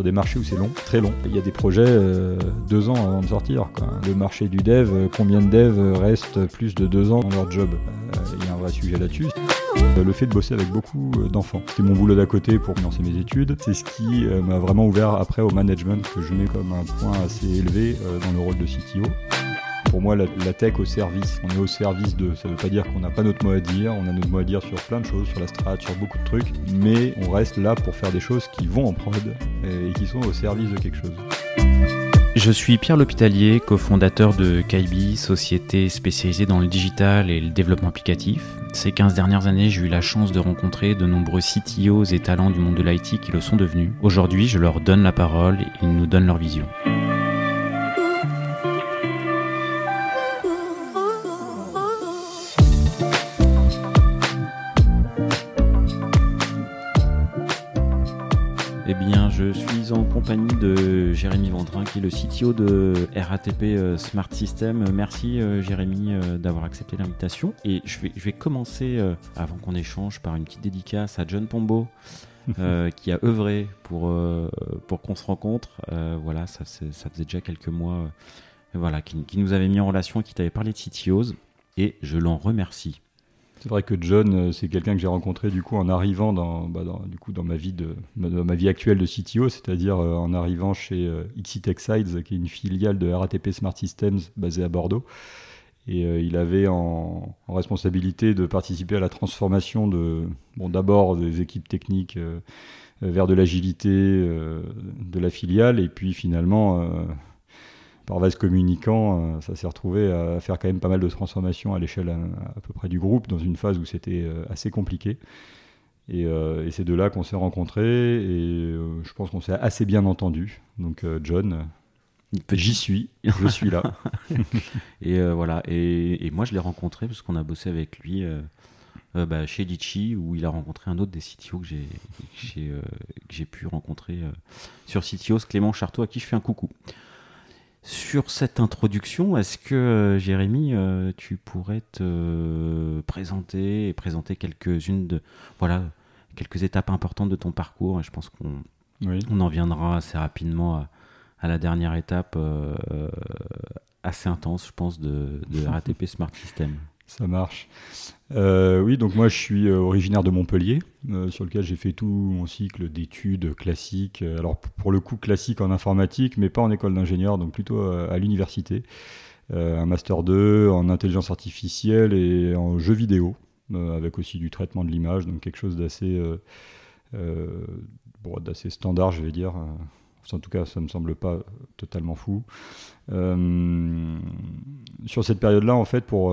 sur des marchés où c'est long, très long. Il y a des projets euh, deux ans avant de sortir. Le marché du dev, euh, combien de devs restent plus de deux ans dans leur job? Il y a un vrai sujet là-dessus. Le fait de bosser avec beaucoup d'enfants. C'était mon boulot d'à côté pour financer mes études. C'est ce qui m'a vraiment ouvert après au management que je mets comme un point assez élevé dans le rôle de CTO. Pour moi, la, tech au service, on est au service de. Ça ne veut pas dire qu'on n'a pas notre mot à dire, on a notre mot à dire sur plein de choses, sur la strat, sur beaucoup de trucs, mais on reste là pour faire des choses qui vont en prod et qui sont au service de quelque chose. Je suis Pierre L'Hôpitalier, cofondateur de Kaibi, société spécialisée dans le digital et le développement applicatif. Ces 15 dernières années, j'ai eu la chance de rencontrer de nombreux CTOs et talents du monde de l'IT qui le sont devenus. Aujourd'hui, je leur donne la parole et ils nous donnent leur vision. En compagnie de Jérémy Vendrin, qui est le CTO de RATP euh, Smart System. Merci euh, Jérémy euh, d'avoir accepté l'invitation. Et je vais, je vais commencer, avant qu'on échange, par une petite dédicace à John Pombo. qui a œuvré pour, pour qu'on se rencontre. voilà, ça, ça, faisait déjà quelques mois voilà, qui, qui, nous avait mis en relation, qui t'avait parlé de CTOs, et je l'en remercie. C'est vrai que John, euh, c'est quelqu'un que j'ai rencontré du coup en arrivant dans, bah, du coup, dans ma vie de ma vie actuelle de CTO, c'est-à-dire euh, en arrivant chez euh, Tech Sides, qui est une filiale de RATP Smart Systems basée à Bordeaux. Et il avait en, responsabilité de participer à la transformation de, bon, d'abord des équipes techniques vers de l'agilité de la filiale, et puis finalement par vase communicant, euh, ça s'est retrouvé à faire quand même pas mal de transformations à l'échelle à, peu près du groupe, dans une phase où c'était euh, assez compliqué. Et, euh, et c'est de là qu'on s'est rencontrés, et je pense qu'on s'est assez bien entendu. Donc John, J'y suis, je suis là. et voilà, et, moi je l'ai rencontré parce qu'on a bossé avec lui bah, chez Litchi, où il a rencontré un autre des CTO que j'ai pu rencontrer sur CTOs, Clément Charteau, à qui je fais un coucou. Sur cette introduction, est-ce que euh, Jérémy, euh, tu pourrais te présenter et présenter quelques-unes de voilà quelques étapes importantes de ton parcours? Je pense qu'on on en viendra assez rapidement à, la dernière étape euh, assez intense, je pense, de, de RATP Smart System. Ça marche. Euh, oui, donc moi je suis euh, originaire de Montpellier, euh, sur lequel j'ai fait tout mon cycle d'études classiques. Alors pour le coup classique en informatique, mais pas en école d'ingénieur, donc plutôt à l'université. un master 2 en intelligence artificielle et en jeux vidéo, avec aussi du traitement de l'image, donc quelque chose d'assez bon, d'assez standard, je vais dire. En tout cas, ça ne me semble pas totalement fou. sur cette période-là, en fait, pour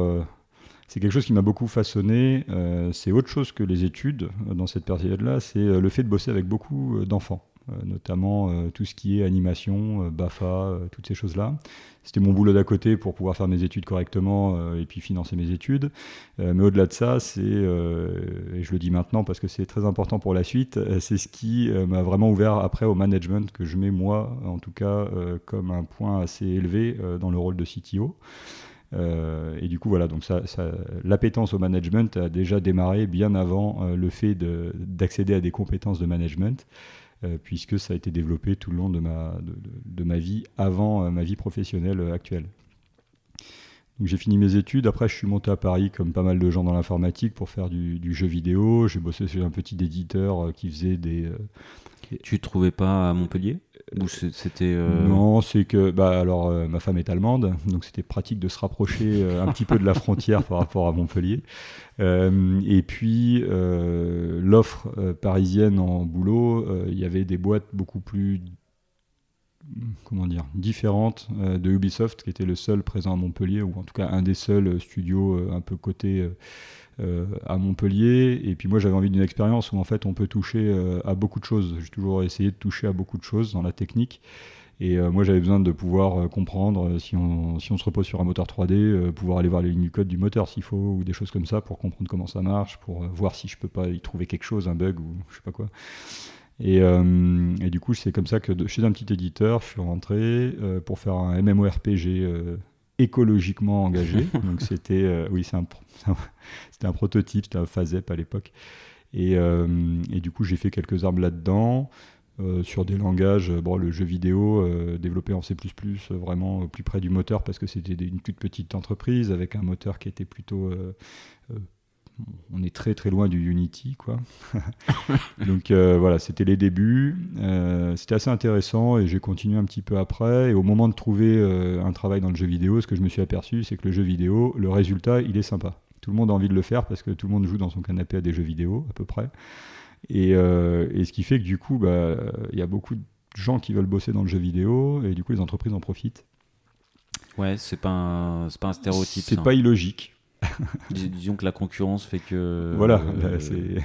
c'est quelque chose qui m'a beaucoup façonné. Euh, c'est autre chose que les études euh, dans cette période-là, c'est euh, le fait de bosser avec beaucoup d'enfants, notamment tout ce qui est animation, BAFA, toutes ces choses-là. C'était mon boulot d'à côté pour pouvoir faire mes études correctement et puis financer mes études. mais au-delà de ça, c'est, et je le dis maintenant parce que c'est très important pour la suite, c'est ce qui m'a vraiment ouvert après au management que je mets moi, en tout cas, comme un point assez élevé dans le rôle de CTO. Euh, et du coup, voilà, donc ça, l'appétence au management a déjà démarré bien avant euh, le fait d'accéder à des compétences de management, euh, puisque ça a été développé tout le long de ma, vie avant ma vie professionnelle actuelle. J'ai fini mes études, après je suis monté à Paris comme pas mal de gens dans l'informatique pour faire du, du jeu vidéo. J'ai bossé chez un petit éditeur qui faisait des... Tu ne trouvais pas à Montpellier? Euh, Non, c'est que bah alors euh, ma femme est allemande, donc c'était pratique de se rapprocher euh, un petit peu de la frontière par rapport à Montpellier. et puis l'offre parisienne en boulot, il y avait des boîtes beaucoup plus comment dire différentes de Ubisoft, qui était le seul présent à Montpellier, ou en tout cas un des seuls studios un peu côté à Montpellier. Et puis moi, j'avais envie d'une expérience où en fait on peut toucher euh, à beaucoup de choses. J'ai toujours essayé de toucher à beaucoup de choses dans la technique. Et euh, moi, j'avais besoin de pouvoir comprendre si on, si on se repose sur un moteur 3D, pouvoir aller voir les lignes du code du moteur s'il faut, ou des choses comme ça pour comprendre comment ça marche, pour voir si je peux pas y trouver quelque chose, un bug ou je sais pas quoi. Et du coup, c'est comme ça que chez un petit éditeur, je suis rentré pour faire un MMORPG écologiquement engagé. Donc c'était, euh, oui, c'est un, c'était un prototype, c'était un FASEP à l'époque. Et, euh, et, du coup, j'ai fait quelques armes là-dedans. sur des langages, bon, le jeu vidéo développé en C++, vraiment plus près du moteur parce que c'était une toute petite entreprise avec un moteur qui était plutôt on est très très loin du Unity quoi. Donc voilà, c'était les débuts. c'était assez intéressant et j'ai continué un petit peu après. Et au moment de trouver un travail dans le jeu vidéo, ce que je me suis aperçu, c'est que le jeu vidéo, le résultat, il est sympa. Tout le monde a envie de le faire parce que tout le monde joue dans son canapé à des jeux vidéo, à peu près. Et, euh, ce qui fait que du coup, bah, il y a beaucoup de gens qui veulent bosser dans le jeu vidéo et du coup, les entreprises en profitent. Ouais, c'est pas un, pas un stéréotype. C'est pas illogique. disons que la concurrence fait que. Voilà, euh, c'est.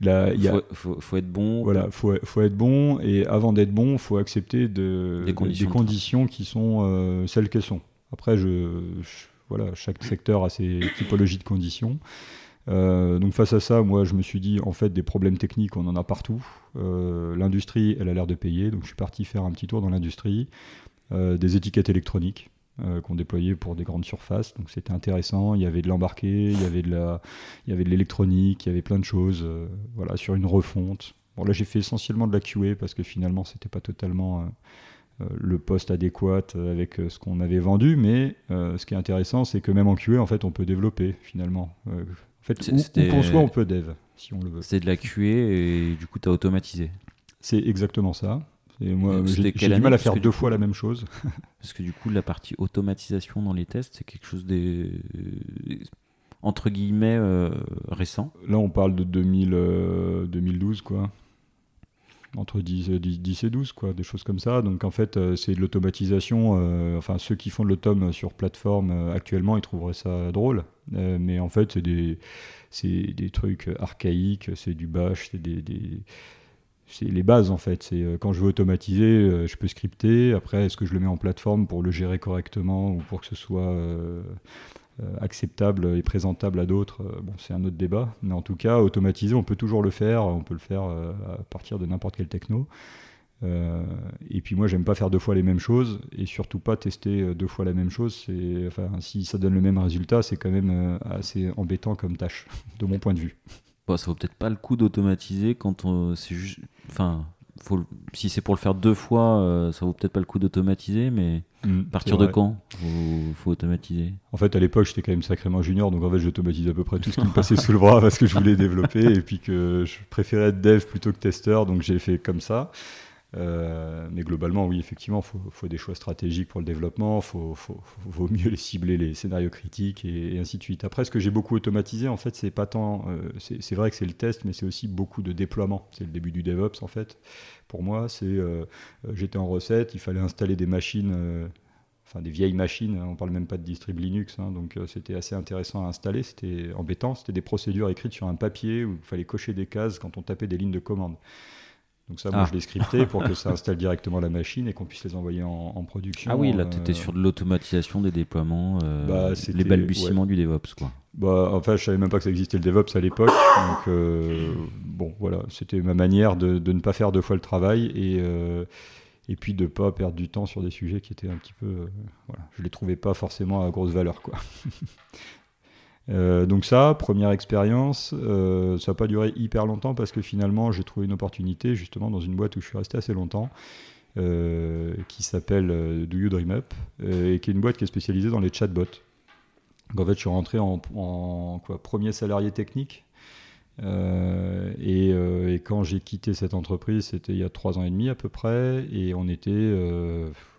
Il faut, faut, être bon. Voilà, faut, faut être bon et avant d'être bon, faut accepter de, des conditions, qui sont euh, celles qu'elles sont. Après, je voilà, chaque secteur a ses typologies de conditions. Euh, donc face à ça, moi je me suis dit en fait des problèmes techniques on en a partout. L'industrie elle a l'air de payer, donc je suis parti faire un petit tour dans l'industrie. Euh, des étiquettes électroniques qu'on déployait pour des grandes surfaces, donc c'était intéressant. Il y avait de l'embarqué, il y avait de la, il y avait de l'électronique, il y avait plein de choses. voilà sur une refonte. Bon là j'ai fait essentiellement de la QA parce que finalement c'était pas totalement euh, le poste adéquat avec euh, ce qu'on avait vendu, mais euh, ce qui est intéressant, c'est que même en QA, en fait, on peut développer finalement. en fait, où, qu'on soit, on peut dev, si on le veut. C'est de la QA et du coup, tu as automatisé. C'est exactement ça. Et moi, j'ai du mal à faire deux fois la même chose. Parce que du coup, la partie automatisation dans les tests, c'est quelque chose des entre guillemets récent. Là, on parle de 2000, 2012, quoi entre 10, 10, euh, et 12, quoi, des choses comme ça. Donc en fait, euh, c'est de l'automatisation. Euh, enfin, ceux qui font de l'autome sur plateforme actuellement, ils trouveraient ça drôle. mais en fait, c'est des, des trucs archaïques, c'est du bash, c'est des, des c'est les bases en fait. C'est quand je veux automatiser, je peux scripter. Après, est-ce que je le mets en plateforme pour le gérer correctement ou pour que ce soit euh, acceptable et présentable à d'autres, euh, bon, c'est un autre débat. Mais en tout cas, automatiser, on peut toujours le faire. On peut le faire euh, à partir de n'importe quel techno. et puis moi, j'aime pas faire deux fois les mêmes choses et surtout pas tester deux fois la même chose. C'est, enfin, si ça donne le même résultat, c'est quand même assez embêtant comme tâche, de mon point de vue. Bon, ça vaut peut-être pas le coup d'automatiser quand c'est juste, enfin, faut, si c'est pour le faire deux fois, euh, ça vaut peut-être pas le coup d'automatiser, mais mm, à partir de quand faut, faut automatiser? En fait, à l'époque, j'étais quand même sacrément junior, donc en fait, j'automatisais à peu près tout ce qui me passait sous le bras parce que je voulais développer et puis que je préférais être dev plutôt que testeur, donc j'ai fait comme ça. Euh, mais globalement, oui, effectivement, il faut, des choix stratégiques pour le développement, il vaut mieux les cibler les scénarios critiques et, ainsi de suite. Après, ce que j'ai beaucoup automatisé, en fait, c'est pas tant. Euh, c'est vrai que c'est le test, mais c'est aussi beaucoup de déploiement. C'est le début du DevOps, en fait. Pour moi, c'est. Euh, j'étais en recette, il fallait installer des machines. Enfin, des vieilles machines, on parle même pas de distrib Linux, hein, donc c'était assez intéressant à installer, c'était embêtant, c'était des procédures écrites sur un papier où il fallait cocher des cases quand on tapait des lignes de commande. Donc ça, moi, ah. je l'ai scripté pour que ça installe directement la machine et qu'on puisse les envoyer en, production. Ah oui, là, tu étais euh, sur de l'automatisation des déploiements, euh, bah, les balbutiements du DevOps, quoi. Bah, enfin, je savais même pas que ça existait le DevOps à l'époque. donc, euh, bon, voilà, c'était ma manière de, de, ne pas faire deux fois le travail et, et puis de ne pas perdre du temps sur des sujets qui étaient un petit peu... voilà, je les trouvais pas forcément à grosse valeur, quoi. Euh, donc ça, première expérience, euh, ça n'a pas duré hyper longtemps parce que finalement j'ai trouvé une opportunité justement dans une boîte où je suis resté assez longtemps, euh, qui s'appelle Do You Dream Up, et qui est une boîte qui est spécialisée dans les chatbots. Donc en fait je suis rentré en, quoi, premier salarié technique. Et, et, quand j'ai quitté cette entreprise, c'était il y a trois ans et demi à peu près, et on était,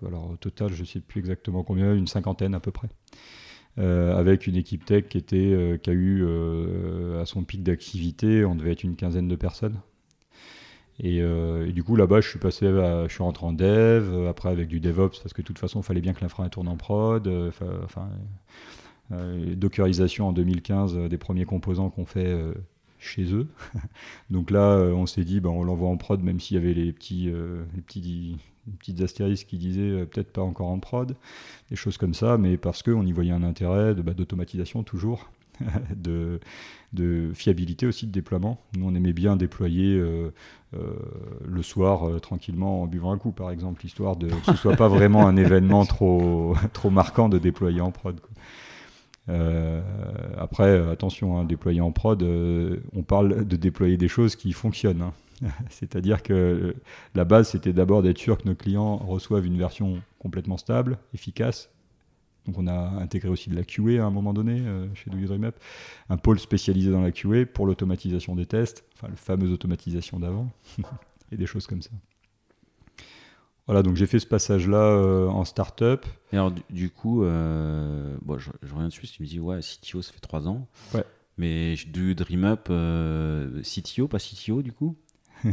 alors au total, je ne sais plus exactement combien, une cinquantaine à peu près. Euh, avec une équipe tech qui, était, euh, qui a eu euh, à son pic d'activité, on devait être une quinzaine de personnes. Et, du coup, là-bas, je suis passé, je suis rentré en dev, après avec du DevOps, parce que de toute façon, il fallait bien que l'infra tourne en prod. Enfin, dockerisation en 2015 des premiers composants qu'on fait chez eux. Donc là, on s'est dit, ben, on l'envoie en prod, même s'il y avait les petits, les petits petites astérisques qui disaient euh, peut-être pas encore en prod, des choses comme ça, mais parce qu'on y voyait un intérêt bah, d'automatisation toujours, de, fiabilité aussi de déploiement. Nous, on aimait bien déployer euh, euh, le soir tranquillement en buvant un coup, par exemple, histoire de que ce soit pas vraiment un événement trop, trop marquant de déployer en prod. après, attention, hein, déployer en prod, on parle de déployer des choses qui fonctionnent. Hein. C'est-à-dire que la base, c'était d'abord d'être sûr que nos clients reçoivent une version complètement stable, efficace. Donc on a intégré aussi de la QA à un moment donné euh, chez Do You Dream Up, un pôle spécialisé dans la QA pour l'automatisation des tests, enfin la fameuse automatisation d'avant, et des choses comme ça. Voilà, donc j'ai fait ce passage-là euh, en start-up. Et alors, du, coup, euh, bon, je, reviens dessus, tu me dis, ouais, CTO, ça fait trois ans. Ouais. Mais du Dream Up, CTO, pas CTO, du coup?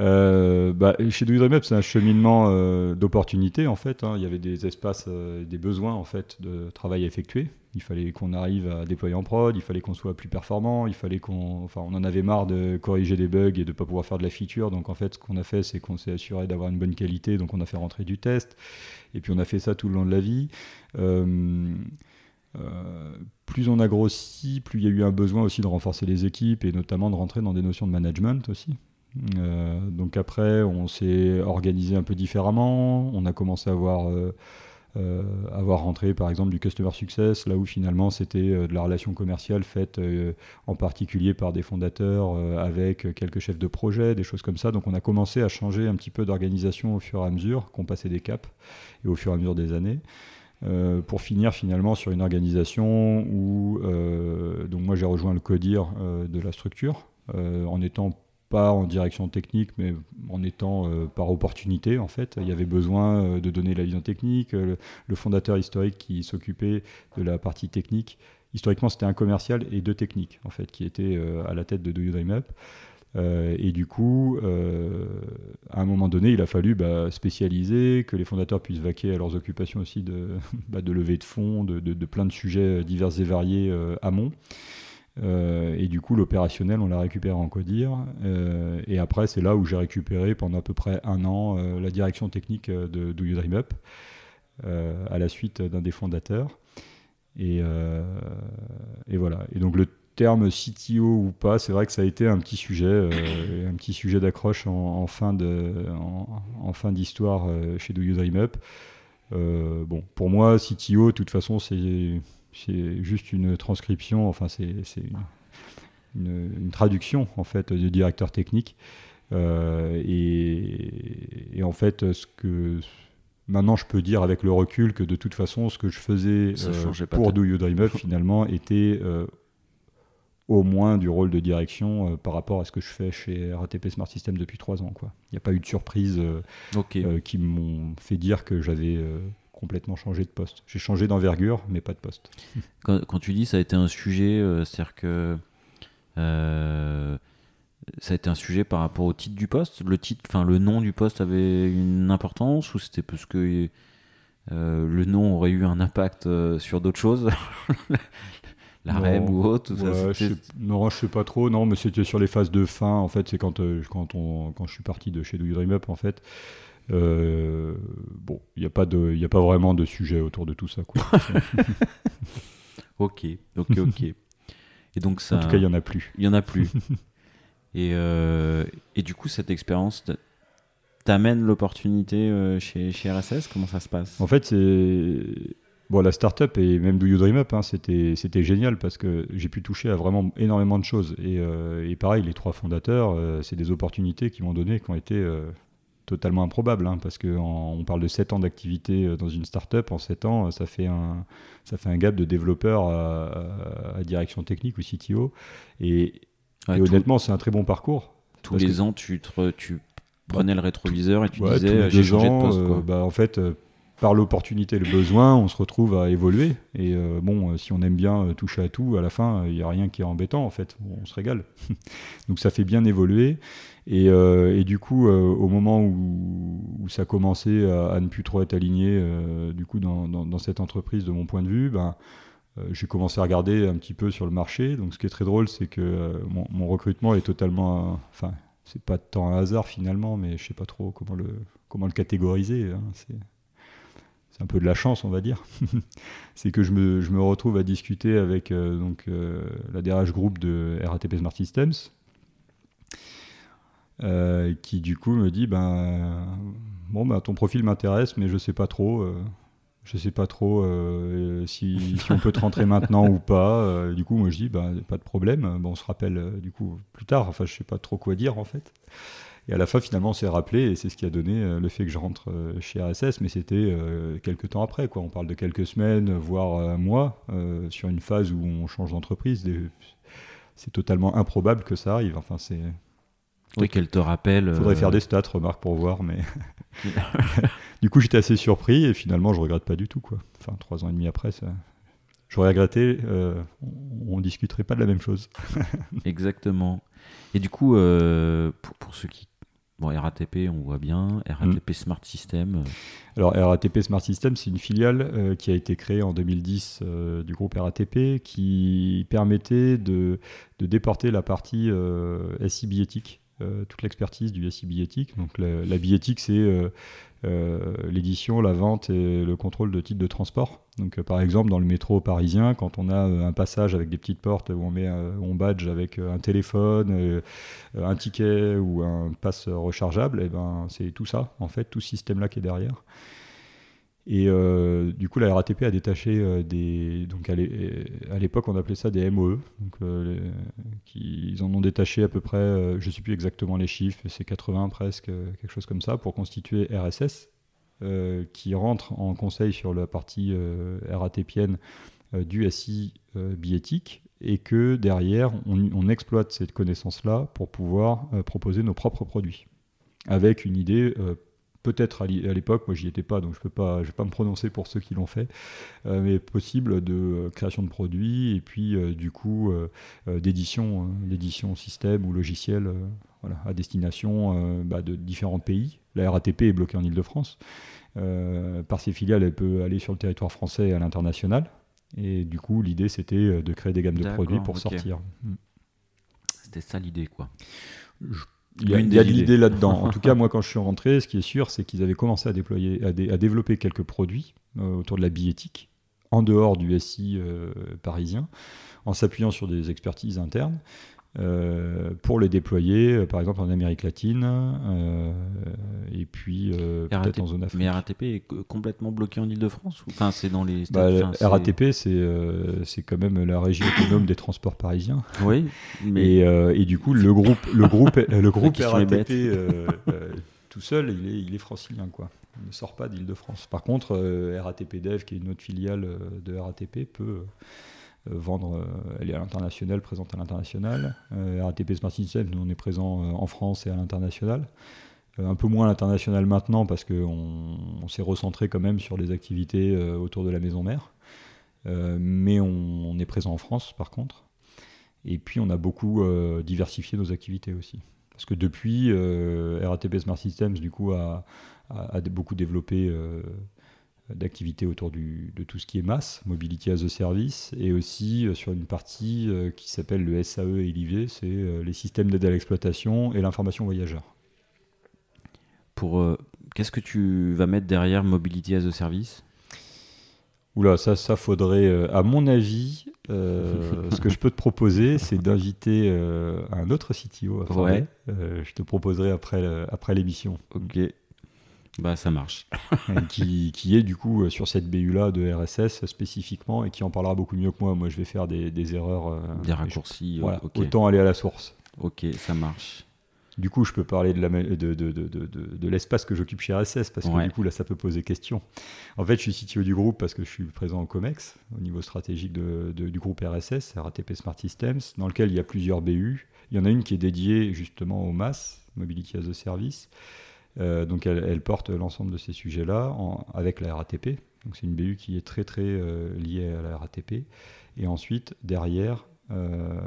Euh, bah, chez Do Dream c'est un cheminement euh, d'opportunités en fait. Hein. Il y avait des espaces, euh, des besoins en fait de travail à effectuer. Il fallait qu'on arrive à déployer en prod, il fallait qu'on soit plus performant, il fallait qu'on, enfin, on en avait marre de corriger des bugs et de pas pouvoir faire de la feature. Donc en fait, ce qu'on a fait, c'est qu'on s'est assuré d'avoir une bonne qualité. Donc on a fait rentrer du test et puis on a fait ça tout le long de la vie. plus on a grossi, plus il y a eu un besoin aussi de renforcer les équipes et notamment de rentrer dans des notions de management aussi. Euh, donc après, on s'est organisé un peu différemment. On a commencé à avoir, euh, euh, avoir rentré par exemple du customer success, là où finalement c'était de la relation commerciale faite en particulier par des fondateurs avec quelques chefs de projet, des choses comme ça. Donc on a commencé à changer un petit peu d'organisation au fur et à mesure qu'on passait des caps et au fur et à mesure des années. pour finir finalement sur une organisation où donc moi j'ai rejoint le codir de la structure en étant pas en direction technique, mais en étant euh, par opportunité en fait. Il y avait besoin euh, de donner la vision technique. Euh, le, fondateur historique qui s'occupait de la partie technique, historiquement c'était un commercial et deux techniques en fait qui étaient à la tête de Do You Dream Up. et du coup, à un moment donné, il a fallu bah, spécialiser, que les fondateurs puissent vaquer à leurs occupations aussi de, bah, levée de fonds, de, de, plein de sujets divers et variés amont. Euh, et du coup, l'opérationnel, on l'a récupéré en Codir. Euh, et après, c'est là où j'ai récupéré pendant à peu près un an euh, la direction technique de Do You Dream Up, à la suite d'un des fondateurs. Et, voilà. Et donc, le terme CTO ou pas, c'est vrai que ça a été un petit sujet, un petit sujet d'accroche en, fin de, en, fin d'histoire chez Do You Dream Up. bon, pour moi, CTO, de toute façon, c'est c'est juste une transcription, enfin c'est une, une, traduction en fait du directeur technique. Euh, et, en fait, ce que maintenant je peux dire avec le recul que de toute façon, ce que je faisais euh, pour Do You Dream Up finalement était euh, au moins du rôle de direction par rapport à ce que je fais chez RATP Smart System depuis trois ans. Il n'y a pas eu de surprise qui m'ont fait dire que j'avais complètement changé de poste. J'ai changé d'envergure, mais pas de poste. Quand, tu dis ça a été un sujet, euh, c'est-à-dire que euh, ça a été un sujet par rapport au titre du poste? Le titre, enfin le nom du poste avait une importance ou c'était parce que euh, le nom aurait eu un impact sur d'autres choses, la REB ou autre. non, je sais pas trop. Non, mais c'était sur les phases de fin. En fait, c'est quand quand on quand je suis parti de chez Do You Dream Up en fait. Euh, bon, il n'y a, pas de, a pas vraiment de sujet autour de tout ça. Quoi. ok, ok, ok. Et donc ça, en tout cas, il n'y en a plus. Il n'y en a plus. et, euh, et du coup, cette expérience t'amène l'opportunité euh, chez, chez RSS Comment ça se passe? En fait, c'est. Bon, la startup et même Do You Dream Up, hein, c'était, c'était génial parce que j'ai pu toucher à vraiment énormément de choses. Et, et pareil, les trois fondateurs, c'est des opportunités qui m'ont donné, qui ont été totalement improbable, hein, parce qu'on parle de 7 ans d'activité euh, dans une startup. En 7 ans, ça fait un, ça fait un gap de développeur à, direction technique ou CTO. Et, honnêtement, c'est un très bon parcours. Tous les ans, tu, tu prenais le rétroviseur et tu disais j'ai changé de poste. Euh, bah, en fait, euh, par l'opportunité et le besoin, on se retrouve à évoluer. Et bon, si on aime bien toucher à tout, à la fin, il n'y a rien qui est embêtant, en fait. On se régale. Donc ça fait bien évoluer. Euh, et, du coup, euh, au moment où, ça commençait à, ne plus trop être aligné, euh, du coup, dans, cette entreprise, de mon point de vue, ben, j'ai commencé à regarder un petit peu sur le marché. Donc, ce qui est très drôle, c'est que mon, recrutement est totalement, enfin, c'est pas tant un hasard finalement, mais je sais pas trop comment le comment le catégoriser. Hein. C'est un peu de la chance, on va dire. c'est que je me, je me, retrouve à discuter avec donc, la DRH groupe de RATP Smart Systems, euh, qui du coup me dit ben bon ben ton profil m'intéresse mais je sais pas trop euh, je sais pas trop euh, si, on peut te rentrer maintenant ou pas. Du coup, moi je dis, bah, pas de problème. Bon, on se rappelle du coup plus tard. Enfin, je sais pas trop quoi dire en fait. Et à la fin, finalement, on s'est rappelé et c'est ce qui a donné le fait que je rentre chez RSS. Mais c'était quelques temps après. Quoi. On parle de quelques semaines, voire un mois, sur une phase où on change d'entreprise. C'est totalement improbable que ça arrive. Enfin, c'est oui, qu'elle te rappelle. Il faudrait faire des stats, remarque, pour voir, mais. du coup, j'étais assez surpris et finalement, je regrette pas du tout, quoi. Enfin, trois ans et demi après, ça. J'aurais regretté, euh, on, ne discuterait pas de la même chose. Exactement. Et du coup, euh, pour, ceux qui. Bon, RATP, on voit bien. RATP mm. Smart System. Euh. Alors, RATP Smart System, c'est une filiale qui a été créée en 2010 du groupe RATP qui permettait de, de déporter la partie SI biétique euh, toute l'expertise du SI billettique. Donc la, la billettique, c'est euh, euh, l'édition, la vente et le contrôle de titres de transport. Donc par exemple dans le métro parisien, quand on a un passage avec des petites portes où on met on badge avec un téléphone, un ticket ou un passe rechargeable, et eh ben c'est tout ça en fait, tout ce système là qui est derrière. Et euh, du coup, la RATP a détaché euh, des. Donc, à l'époque, on appelait ça des MOE. Donc, euh, qui, ils en ont détaché à peu près, je ne sais plus exactement les chiffres, c'est 80 presque, quelque chose comme ça, pour constituer RSS, qui rentre en conseil sur la partie RATPienne du SI biétique, et que derrière, on exploite cette connaissance-là pour pouvoir proposer nos propres produits, avec une idée peut-être à l'époque, moi j'y étais pas, donc je peux pas, je vais pas me prononcer pour ceux qui l'ont fait, euh, mais possible de euh, création de produits et puis euh, du coup d'édition, hein, d'édition système ou logiciel, voilà, à destination bah, de différents pays. La RATP est bloquée en Ile-de-France. par ses filiales, elle peut aller sur le territoire français et à l'international. Et du coup, l'idée c'était de créer des gammes de produits pour sortir. Hmm. C'était ça l'idée, quoi. Il y a, de l'idée là-dedans. en tout cas, moi, quand je suis rentré, ce qui est sûr, c'est qu'ils avaient commencé à, déployer, à, développer quelques produits euh, autour de la billettique, en dehors du SI euh, parisien, en s'appuyant sur des expertises internes. Euh, pour les déployer, euh, par exemple en Amérique latine, euh, et puis peut-être en zone Afrique. Mais RATP est complètement bloqué en Ile-de-France Enfin, c'est dans les. Bah, RATP, c'est quand même la régie autonome des transports parisiens. Oui. Mais... Et, du coup, le groupe, le groupe, le groupe RATP tout seul, il est, il est francilien, quoi. Il ne sort pas d'Île-de-France. Par contre, RATP Dev, qui est une autre filiale de RATP, peut vendre, euh, elle est à l'international, présente à l'international. Euh, RATP Smart System, nous on est présent en France et à l'international. un peu moins à l'international maintenant parce qu'on on, s'est recentré quand même sur les activités autour de la maison mère. mais on, est présent en France par contre. Et puis on a beaucoup diversifié nos activités aussi. Parce que depuis, RATP Smart Systems du coup a beaucoup développé d'activités autour de tout ce qui est masse, Mobility as a Service, et aussi euh, sur une partie euh, qui s'appelle le SAE et l'IV, c'est euh, les systèmes d'aide à l'exploitation et l'information voyageur. Pour qu'est-ce que tu vas mettre derrière Mobility as a Service? Oula, ça, ça faudrait, à mon avis, ce que je peux te proposer, c'est d'inviter un autre CTO à ouais. je te proposerai après, après l'émission. Ok. Bah ça marche. qui, qui, est du coup sur cette BU-là de RSS spécifiquement et qui en parlera beaucoup mieux que moi. Moi je vais faire des, des erreurs. Euh, des raccourcis. Voilà, Autant aller à la source. Ok, ça marche. Du coup, je peux parler de, la, de, de, de, de l'espace que j'occupe chez RSS parce que du coup, là, ça peut poser question. En fait, je suis CTO du groupe parce que je suis présent au COMEX, au niveau stratégique du groupe RSS, RATP Smart Systems, dans lequel il y a plusieurs BU. Il y en a une qui est dédiée justement au MAS, Mobility as a Service. Euh, donc elle, porte l'ensemble de ces sujets-là avec la RATP. Donc c'est une BU qui est très très euh, liée à la RATP. Et ensuite, derrière, euh,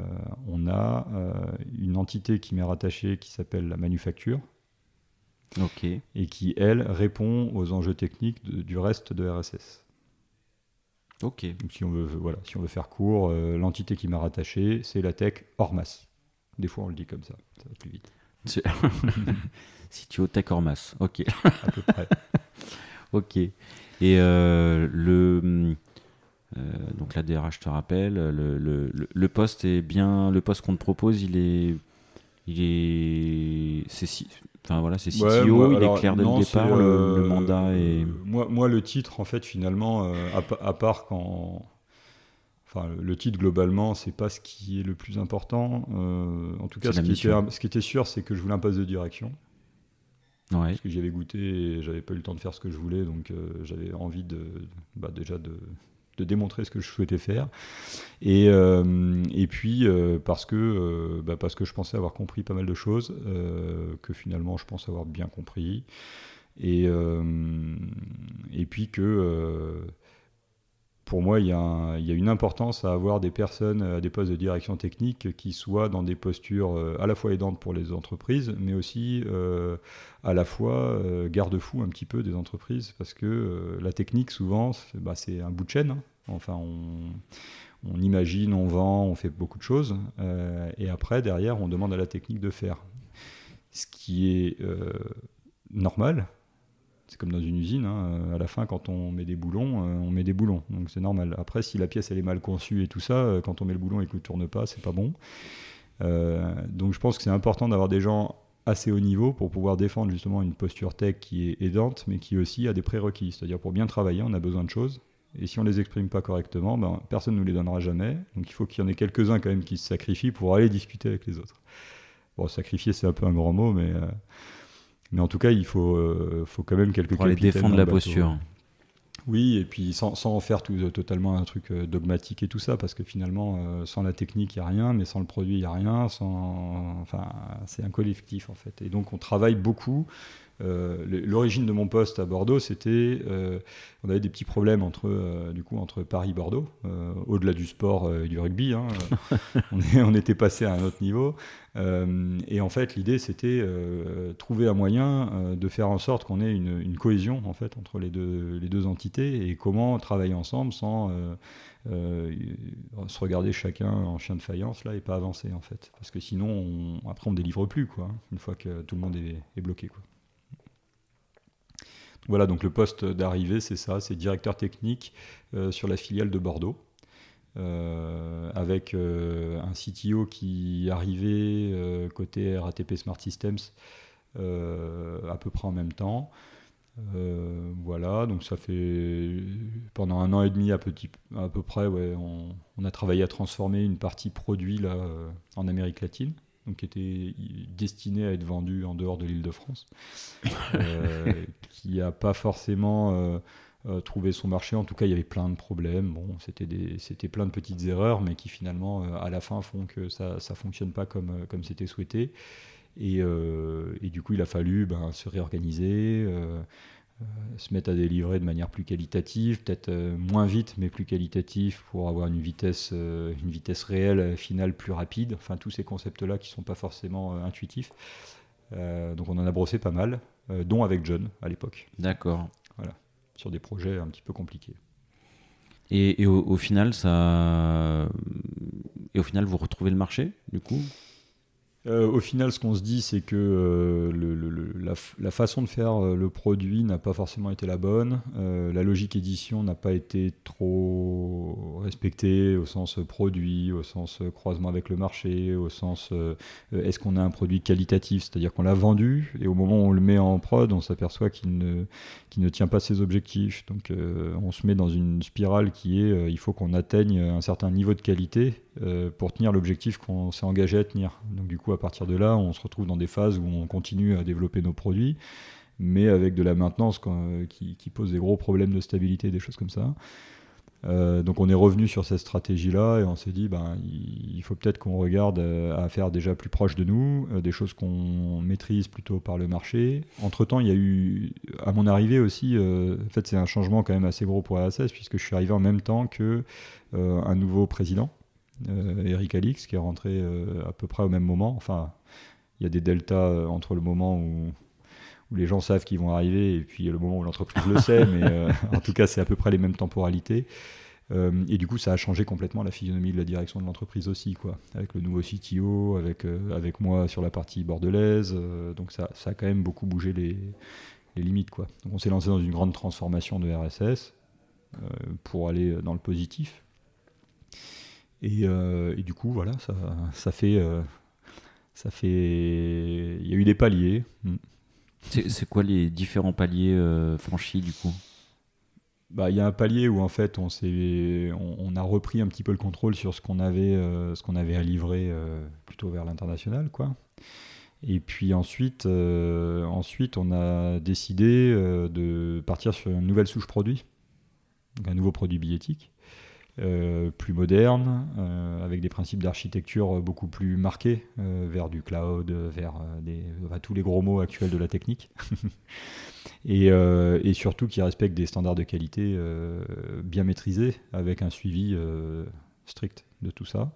on a une entité qui m'est rattachée qui s'appelle la manufacture. Et qui, elle, répond aux enjeux techniques du reste de RSS. Ok. Donc si on veut, voilà, si on veut faire court, l'entité qui m'a rattaché, c'est la tech Ormas. Des fois, on le dit comme ça, ça va plus vite. CTO Tech Ormas. Ok. À peu près. ok. Et euh, le. Euh, donc la DRH te rappelle, le, le, le, poste est bien, le poste qu'on te propose, il est, il est, Enfin voilà, c'est CTO, il est clair dès le départ, le, mandat et. Moi, moi, le titre, en fait, finalement, à, part quand. Enfin, le titre globalement, c'est pas ce qui est le plus important. en tout cas, ce qui, était, ce qui, était, sûr, c'est que je voulais un poste de direction. Parce que j'y avais goûté et j'avais pas eu le temps de faire ce que je voulais, donc euh, j'avais envie de, bah, déjà de, démontrer ce que je souhaitais faire. Et, euh, et puis euh, parce, que, bah, parce que je pensais avoir compris pas mal de choses, que finalement je pense avoir bien compris. Et, et puis que pour moi, il y, a une importance à avoir des personnes à des postes de direction technique qui soient dans des postures euh, à la fois aidantes pour les entreprises, mais aussi euh, à la fois euh, garde-fou un petit peu des entreprises, parce que la technique, souvent, c'est bah, un bout de chaîne. Hein. Enfin, on, on, imagine, on vend, on fait beaucoup de choses, et après, derrière, on demande à la technique de faire. Ce qui est normal, c'est comme dans une usine, hein, à la fin, quand on met des boulons, euh, on met des boulons. Donc c'est normal. Après, si la pièce elle est mal conçue et tout ça, euh, quand on met le boulon et qu'il ne tourne pas, c'est pas bon. Euh, donc je pense que c'est important d'avoir des gens assez haut niveau pour pouvoir défendre justement une posture tech qui est aidante, mais qui aussi a des prérequis. C'est-à-dire pour bien travailler, on a besoin de choses. Et si on les exprime pas correctement, ben, personne ne nous les donnera jamais. Donc il faut qu'il y en ait quelques-uns quand même qui se sacrifient pour aller discuter avec les autres. Bon, sacrifier, c'est un peu un grand mot, mais mais en tout cas, il faut, euh, faut quand même quelques Pour aller défendre la posture. Oui, et puis sans, sans en faire tout, euh, totalement un truc euh, dogmatique et tout ça, parce que finalement, sans la technique, il n'y a rien, mais sans le produit, il n'y a rien. Sans... Enfin, c'est un collectif, en fait. Et donc, on travaille beaucoup euh, l'origine de mon poste à Bordeaux, c'était, euh, on avait des petits problèmes entre, euh, du coup, entre Paris Bordeaux, au-delà du sport et du rugby. Hein, on, était passé à un autre niveau. et en fait, l'idée, c'était trouver un moyen de faire en sorte qu'on ait une, cohésion en fait entre les deux, entités et comment travailler ensemble sans se regarder chacun en chien de faïence là et pas avancer en fait. Parce que sinon, on, après, on délivre plus quoi, une fois que tout le monde est, est bloqué quoi. Voilà, donc le poste d'arrivée, c'est ça, c'est directeur technique euh, sur la filiale de Bordeaux. Euh, avec euh, un CTO qui arrivait côté RATP Smart Systems à peu près en même temps. voilà, donc ça fait pendant un an et demi à, peu près, on, on, a travaillé à transformer une partie produit là, en Amérique latine donc qui était destiné à être vendu en dehors de l'île de France, euh, qui n'a pas forcément euh, euh, trouvé son marché. En tout cas, il y avait plein de problèmes. Bon, c'était, c'était plein de petites erreurs, mais qui finalement, à la fin, font que ça ne fonctionne pas comme, comme c'était souhaité. Et, et, du coup, il a fallu ben, se réorganiser. Euh, se mettre à délivrer de manière plus qualitative, peut-être euh, moins vite mais plus qualitative pour avoir une vitesse, euh, une vitesse réelle finale plus rapide. Enfin tous ces concepts-là qui ne sont pas forcément intuitifs. donc on en a brossé pas mal, dont avec John à l'époque. D'accord. Voilà, sur des projets un petit peu compliqués. Et, au, au, final, ça, et au final, vous retrouvez le marché du coup? Euh, au final, ce qu'on se dit, c'est que euh, la, façon de faire euh, le produit n'a pas forcément été la bonne. la logique édition n'a pas été trop respectée au sens produit, au sens croisement avec le marché, au sens est-ce qu'on a un produit qualitatif, c'est-à-dire qu'on l'a vendu et au moment où on le met en prod, on s'aperçoit qu'il ne, ne tient pas ses objectifs. Donc on se met dans une spirale qui est il faut qu'on atteigne un certain niveau de qualité pour tenir l'objectif qu'on s'est engagé à tenir. Donc du coup, à partir de là, on se retrouve dans des phases où on continue à développer nos produits, mais avec de la maintenance qui, pose des gros problèmes de stabilité, des choses comme ça. Euh, donc on est revenu sur cette stratégie-là et on s'est dit ben, il faut peut-être qu'on regarde euh, à faire déjà plus proche de nous, euh, des choses qu'on maîtrise plutôt par le marché. Entre-temps, il y a eu, à mon arrivée aussi, en fait c'est un changement quand même assez gros pour RSS puisque je suis arrivé en même temps que un nouveau président Eric Alix, qui est rentré euh, à peu près au même moment. Enfin, il y a des deltas euh, entre le moment où, où les gens savent qu'ils vont arriver et puis le moment où l'entreprise le sait, mais en tout cas, c'est à peu près les mêmes temporalités. et du coup, ça a changé complètement la physionomie de la direction de l'entreprise aussi, quoi. Avec le nouveau CTO, avec, avec moi sur la partie bordelaise. donc ça, ça, a quand même beaucoup bougé les, les limites, quoi. Donc on s'est lancé dans une grande transformation de RSS pour aller dans le positif. Euh, et, du coup, voilà, ça, ça fait. Euh, ça fait. Il y a eu des paliers. Hmm. C'est quoi les différents paliers franchis du coup? Bah, il y a un palier où en fait on, on, on, a repris un petit peu le contrôle sur ce qu'on avait, ce qu'on avait à livrer plutôt vers l'international. quoi. Et puis ensuite, ensuite on a décidé de partir sur une nouvelle souche produit, un nouveau produit billettique. Euh, plus moderne, euh, avec des principes d'architecture beaucoup plus marqués, euh, vers du cloud, vers tous les gros mots actuels de la technique, et, et, surtout qui respecte des standards de qualité bien maîtrisés, avec un suivi strict de tout ça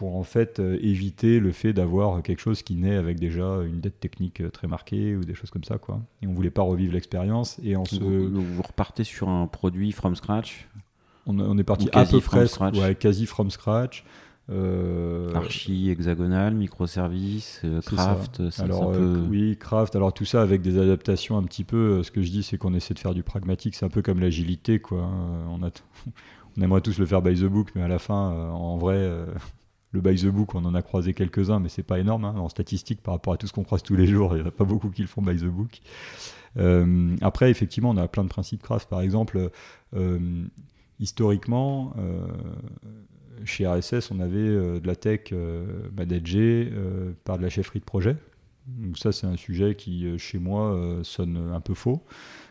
pour en fait euh, éviter le fait d'avoir quelque chose qui naît avec déjà une dette technique euh, très marquée ou des choses comme ça quoi. Et on voulait pas revivre l'expérience et en se... vous, repartez sur un produit from scratch? On, est parti à peu près ouais, quasi from scratch. Euh... Archi, hexagonal, microservices, euh, craft. alors oui, craft. Alors tout ça avec des adaptations un petit peu. Ce que je dis, c'est qu'on essaie de faire du pragmatique. C'est un peu comme l'agilité, quoi. On a on aimerait tous le faire by the book, mais à la fin, en vrai, le by the book, on en a croisé quelques-uns, mais c'est pas énorme hein, en statistique par rapport à tout ce qu'on croise tous les jours. Il n'y en a pas beaucoup qui le font by the book. Euh, après, effectivement, on a plein de principes craft. Par exemple, euh, historiquement, euh, chez RSS, on avait de la tech managée par de la chefferie de projet. Donc ça, c'est un sujet qui, chez moi, sonne un peu faux.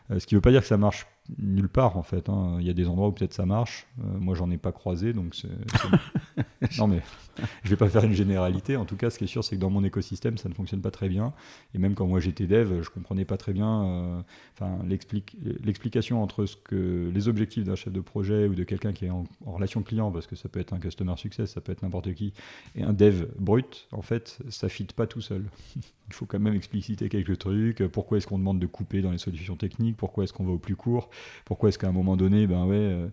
ce qui ne veut pas dire que ça marche nulle part en fait. Hein. Il y a des endroits où peut-être ça marche. moi, j'en ai pas croisé, donc c'est. non mais je vais pas faire une généralité. En tout cas, ce qui est sûr, c'est que dans mon écosystème, ça ne fonctionne pas très bien. Et même quand moi j'étais dev, je comprenais pas très bien. Euh, enfin, l'explication entre ce que les objectifs d'un chef de projet ou de quelqu'un qui est en, relation client, parce que ça peut être un customer success, ça peut être n'importe qui, et un dev brut, en fait, ça fit pas tout seul. Il faut quand même expliciter quelques trucs. Pourquoi est-ce qu'on demande de couper dans les solutions techniques? Pourquoi est-ce qu'on va au plus court? Pourquoi est-ce qu'à un moment donné, ben ouais, euh,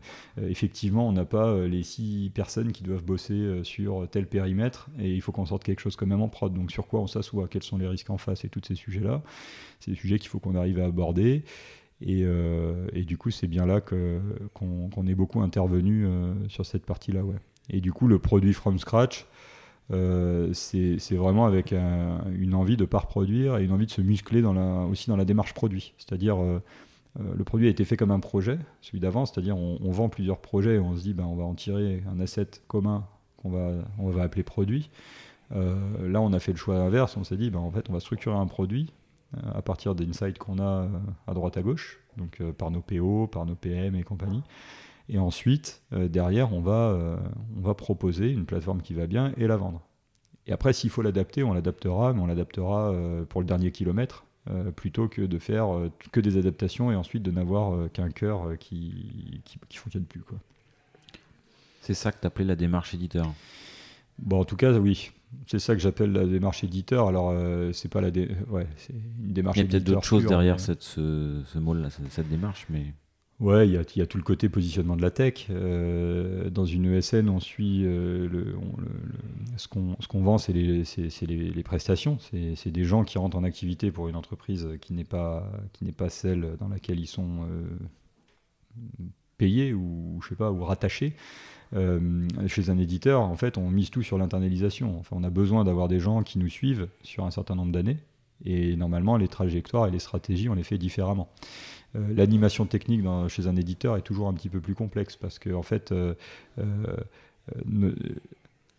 effectivement, on n'a pas euh, les six personnes qui doivent bosser sur tel périmètre et il faut qu'on sorte quelque chose quand même en prod. Donc sur quoi on s'assoit, quels sont les risques en face et tous ces sujets-là? C'est des sujets qu'il faut qu'on arrive à aborder. Et, euh, du coup, c'est bien là qu'on est beaucoup intervenu euh, sur cette partie-là. Ouais. Et du coup, le produit from scratch, euh, c'est vraiment avec une envie de ne pas reproduire et une envie de se muscler aussi dans la démarche produit. C'est-à-dire, le produit a été fait comme un projet, celui d'avant, c'est-à-dire on, vend plusieurs projets et on se dit ben, on va en tirer un asset commun qu'on va, on appeler produit. Euh, là, on a fait le choix inverse. On s'est dit, ben, on va structurer un produit euh, à partir d'insights qu'on a euh, à droite à gauche, donc par nos PO, par nos PM et compagnie. Et ensuite, derrière, on va, on va proposer une plateforme qui va bien et la vendre. Et après, s'il faut l'adapter, on l'adaptera, mais on l'adaptera pour le dernier kilomètre, plutôt que de faire que des adaptations et ensuite de n'avoir qu'un cœur qui, qui, fonctionne plus. Quoi. C'est ça que tu appelais la démarche éditeur Bon, en tout cas, oui. C'est ça que j'appelle la démarche éditeur. Alors, euh, c'est pas la ouais, c'est une démarche. Il y a peut-être d'autres choses derrière cette, ce, ce mot-là, cette démarche, mais. Ouais, il y, a, tout le côté positionnement de la tech. Euh, dans une ESN, on suit euh, le, ce qu'on vend, c'est les, les, les, prestations. C'est des gens qui rentrent en activité pour une entreprise qui n'est pas, qui pas celle dans laquelle ils sont payés ou je sais pas ou rattachés. Euh, chez un éditeur, en fait, on mise tout sur l'internalisation. Enfin, on a besoin d'avoir des gens qui nous suivent sur un certain nombre d'années. Et normalement, les trajectoires et les stratégies, on les fait différemment. Euh, l'animation technique chez un éditeur est toujours un petit peu plus complexe parce que, en fait, euh,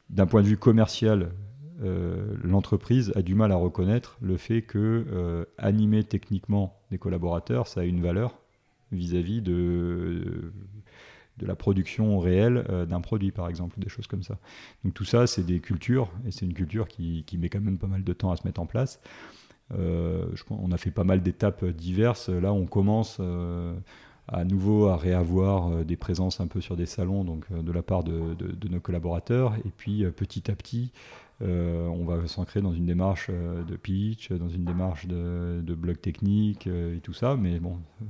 d'un point de vue commercial, l'entreprise a du mal à reconnaître le fait que animer techniquement des collaborateurs, ça a une valeur vis-à-vis de, la production réelle euh, d'un produit, par exemple, ou des choses comme ça. Donc tout ça, c'est des cultures, et c'est une culture qui, met quand même pas mal de temps à se mettre en place. Euh, on a fait pas mal d'étapes diverses. Là, on commence euh, à nouveau à réavoir des présences un peu sur des salons, donc de la part de, nos collaborateurs. Et puis, petit à petit, on va s'ancrer dans une démarche de pitch, dans une démarche de, de blog technique et tout ça. Mais bon, il